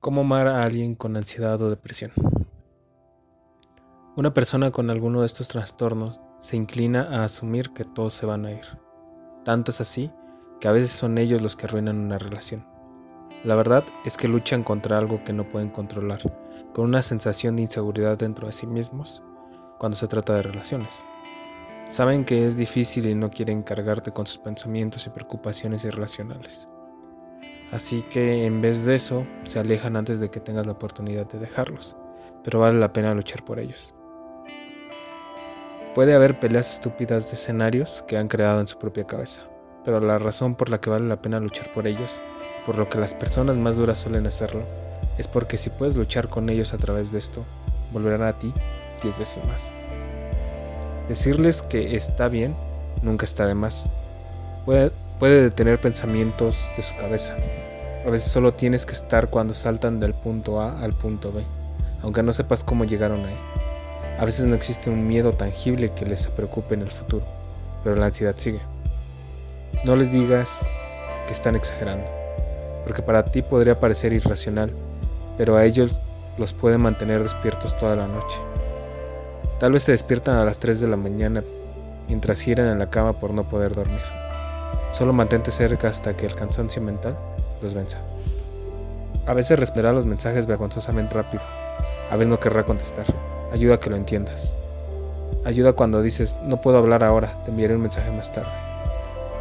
¿Cómo amar a alguien con ansiedad o depresión? Una persona con alguno de estos trastornos se inclina a asumir que todos se van a ir. Tanto es así que a veces son ellos los que arruinan una relación. La verdad es que luchan contra algo que no pueden controlar, con una sensación de inseguridad dentro de sí mismos cuando se trata de relaciones. Saben que es difícil y no quieren cargarte con sus pensamientos y preocupaciones irracionales. Así que en vez de eso, se alejan antes de que tengas la oportunidad de dejarlos, pero vale la pena luchar por ellos. Puede haber peleas estúpidas de escenarios que han creado en su propia cabeza, pero la razón por la que vale la pena luchar por ellos, por lo que las personas más duras suelen hacerlo, es porque si puedes luchar con ellos a través de esto, volverán a ti diez veces más. Decirles que está bien nunca está de más. Puede detener pensamientos de su cabeza, a veces solo tienes que estar cuando saltan del punto A al punto B, aunque no sepas cómo llegaron ahí. A veces no existe un miedo tangible que les preocupe en el futuro, pero la ansiedad sigue. No les digas que están exagerando, porque para ti podría parecer irracional, pero a ellos los puede mantener despiertos toda la noche. Tal vez te despiertan a las 3 de la mañana mientras giran en la cama por no poder dormir. Solo mantente cerca hasta que el cansancio mental los venza. A veces responderá los mensajes vergonzosamente rápido. A veces no querrá contestar. Ayuda a que lo entiendas. Ayuda cuando dices, no puedo hablar ahora, te enviaré un mensaje más tarde.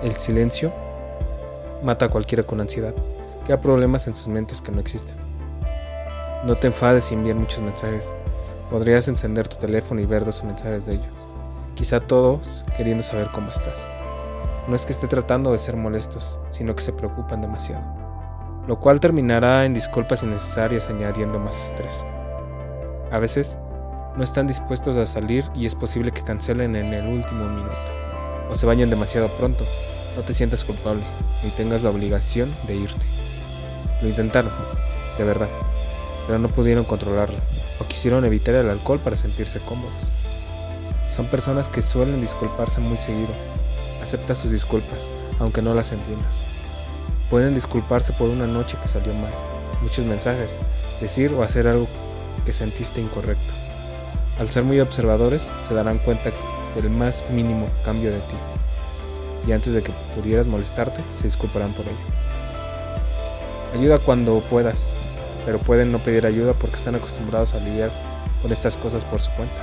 El silencio mata a cualquiera con ansiedad. Crea problemas en sus mentes que no existen. No te enfades y envíen muchos mensajes. Podrías encender tu teléfono y ver dos mensajes de ellos. Quizá todos queriendo saber cómo estás. No es que esté tratando de ser molestos, sino que se preocupan demasiado, lo cual terminará en disculpas innecesarias añadiendo más estrés. A veces, no están dispuestos a salir y es posible que cancelen en el último minuto, o se vayan demasiado pronto. No te sientas culpable, ni tengas la obligación de irte. Lo intentaron, de verdad, pero no pudieron controlarlo, o quisieron evitar el alcohol para sentirse cómodos. Son personas que suelen disculparse muy seguido, Acepta sus disculpas, aunque no las entiendas. Pueden disculparse por una noche que salió mal, muchos mensajes, decir o hacer algo que sentiste incorrecto. Al ser muy observadores, se darán cuenta del más mínimo cambio de ti. Y antes de que pudieras molestarte, se disculparán por ello. Ayuda cuando puedas, pero pueden no pedir ayuda porque están acostumbrados a lidiar con estas cosas por su cuenta.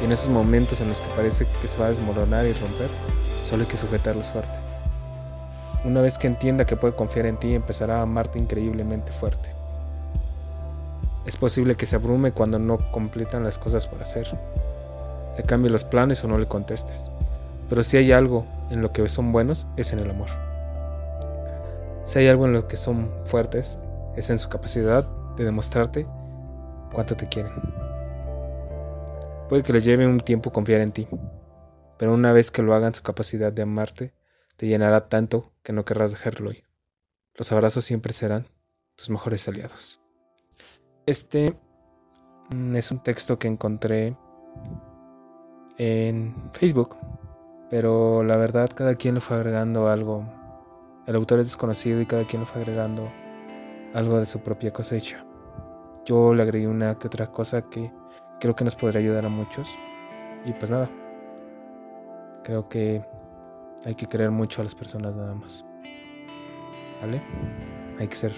Y en esos momentos en los que parece que se va a desmoronar y romper, Solo hay que sujetarlos fuerte. Una vez que entienda que puede confiar en ti, empezará a amarte increíblemente fuerte. Es posible que se abrume cuando no completan las cosas por hacer. Le cambie los planes o no le contestes. Pero si hay algo en lo que son buenos, es en el amor. Si hay algo en lo que son fuertes, es en su capacidad de demostrarte cuánto te quieren. Puede que les lleve un tiempo confiar en ti, pero una vez que lo hagan su capacidad de amarte te llenará tanto que no querrás dejarlo ir. Los abrazos siempre serán tus mejores aliados. Este mm, es un texto que encontré en Facebook, pero la verdad cada quien le fue agregando algo. El autor es desconocido y cada quien le fue agregando algo de su propia cosecha. Yo le agregué una que otra cosa que creo que nos podría ayudar a muchos. Y pues nada, Creo que hay que querer mucho a las personas nada más. ¿Vale? Hay que ser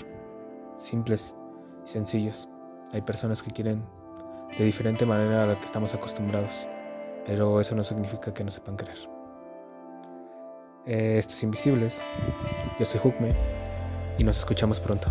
simples y sencillos. Hay personas que quieren de diferente manera a la que estamos acostumbrados, pero eso no significa que no sepan querer. Eh, estos invisibles, yo soy Hukme y nos escuchamos pronto.